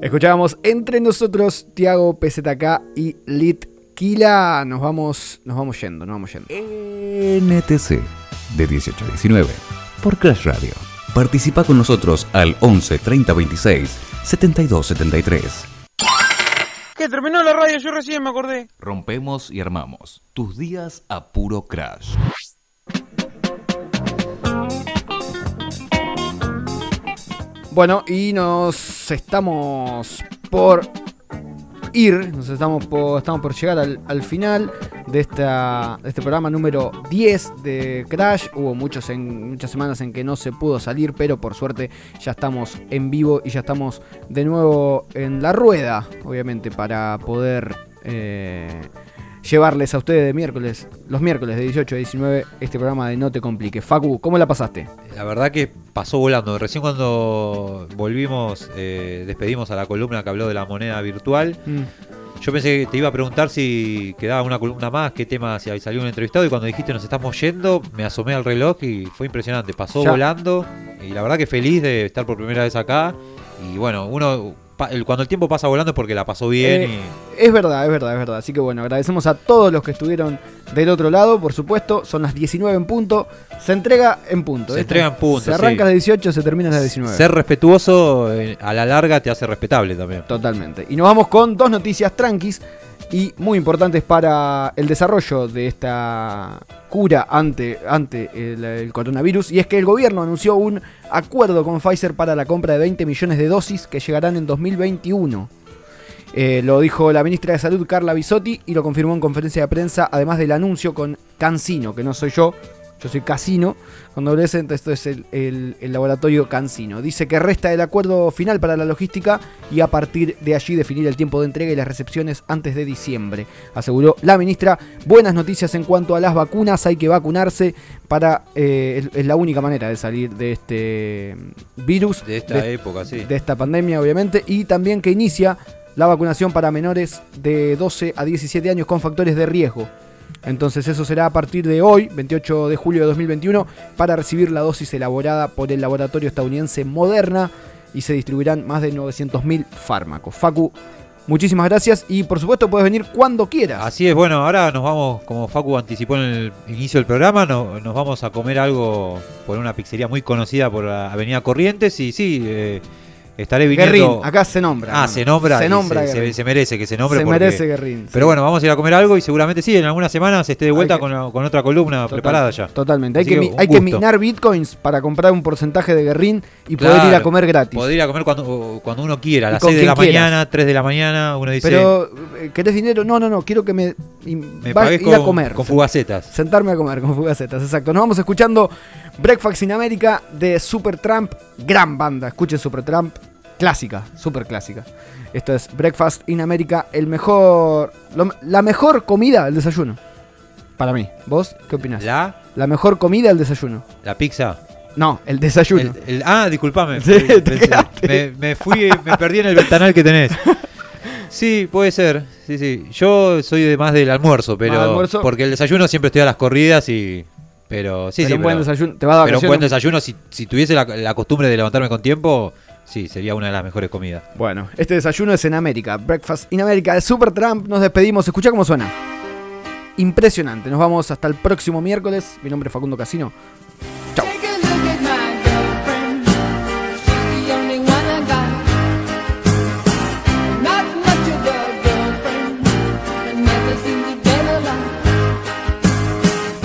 Escuchábamos entre nosotros Tiago PZK y Lit Kila. Nos vamos, nos vamos yendo, nos vamos yendo. NTC de 18 a 19 por Crash Radio. Participa con nosotros al 11 30 26 72 73. ¿Qué? Terminó la radio, yo recién me acordé. Rompemos y armamos tus días a puro crash. Bueno, y nos estamos por ir, nos estamos por, estamos por llegar al, al final de, esta, de este programa número 10 de Crash. Hubo muchos en, muchas semanas en que no se pudo salir, pero por suerte ya estamos en vivo y ya estamos de nuevo en la rueda, obviamente, para poder eh, llevarles a ustedes de miércoles, los miércoles de 18 a 19, este programa de No Te Complique. Facu, ¿cómo la pasaste? La verdad que pasó volando. Recién cuando volvimos, eh, despedimos a la columna que habló de la moneda virtual. Mm. Yo pensé que te iba a preguntar si quedaba una columna más, qué tema, si salió un entrevistado. Y cuando dijiste nos estamos yendo, me asomé al reloj y fue impresionante. Pasó Ya. volando. Y la verdad que feliz de estar por primera vez acá. Y bueno, uno cuando el tiempo pasa volando es porque la pasó bien. Eh, Es verdad, es verdad, es verdad. Así que bueno, agradecemos a todos los que estuvieron del otro lado, por supuesto. Son las 19 en punto. Se entrega en punto. Se Esto- entrega en punto, Se arranca sí. a las 18, se termina a las y 19. ser respetuoso eh, a la larga te hace respetable también. Totalmente. Y nos vamos con dos noticias tranquis y muy importantes para el desarrollo de esta cura ante, ante el, coronavirus. Y es que el gobierno anunció un acuerdo con Pfizer para la compra de 20 millones de dosis que llegarán en 2021. Eh, lo dijo la ministra de Salud Carla Bisotti y lo confirmó en conferencia de prensa, además del anuncio con Cancino, que no soy yo, yo soy Casino, con doble S, entonces esto es el, el- el laboratorio Cancino. Dice que resta el acuerdo final para la logística y a partir de allí definir el tiempo de entrega y las recepciones antes de diciembre, aseguró la ministra. Buenas noticias en cuanto a las vacunas, hay que vacunarse para, eh, es, es la única manera de salir de este virus, De esta época, sí. de esta pandemia, obviamente, y también que inicia la vacunación para menores de 12 a 17 años con factores de riesgo. Entonces eso será a partir de hoy, 28 de julio de 2021, para recibir la dosis elaborada por el laboratorio estadounidense Moderna y se distribuirán más de 900.000 fármacos. Facu, muchísimas gracias y por supuesto puedes venir cuando quieras. Así es, bueno, ahora nos vamos, como Facu anticipó en el inicio del programa, no- nos vamos a comer algo por una pizzería muy conocida por la Avenida Corrientes y sí, eh, estaré viniendo... Guerrín, acá se nombra. Ah, hermano. se nombra. Se nombra. se, Guerrín. se- se merece que se nombre. Se porque- merece Guerrín. Pero bueno, vamos a ir a comer algo y seguramente sí, en algunas semanas esté de vuelta que- con, con otra columna Total- preparada ya. Totalmente. Hay, que, hay que minar bitcoins para comprar un porcentaje de Guerrín y poder ir a comer gratis. Poder ir a comer cuando, cuando uno quiera, a las con 6 de la quieras. mañana, 3 de la mañana, uno dice, Pero, eh, ¿querés dinero? No, no, no, quiero que me, me pagué ir a comer. con fugacetas. Sentarme a comer con fugacetas, exacto. Nos vamos escuchando Breakfast in America de Supertramp, gran banda. Escuchen Supertramp, clásica, super clásica. Esto es Breakfast in America, el mejor, lo- la mejor comida, el desayuno. Para mí. ¿Vos qué opinás? La, La mejor comida, el desayuno. la pizza. No, el desayuno. El- el- ah, disculpame. Sí, me, me fui, me perdí en el ventanal que tenés. Sí, puede ser. Sí, sí. Yo soy de más del almuerzo, pero almuerzo. porque el desayuno siempre estoy a las corridas y pero sí, Pero sí, un buen pero- desayuno. Te vas a pero un buen desayuno si, si tuviese la, la costumbre de levantarme con tiempo, sí, sería una de las mejores comidas. Bueno, este desayuno es en América. Breakfast in America de Supertramp. Nos despedimos. Escucha cómo suena. Impresionante. Nos vamos hasta el próximo miércoles. Mi nombre es Facundo Casino.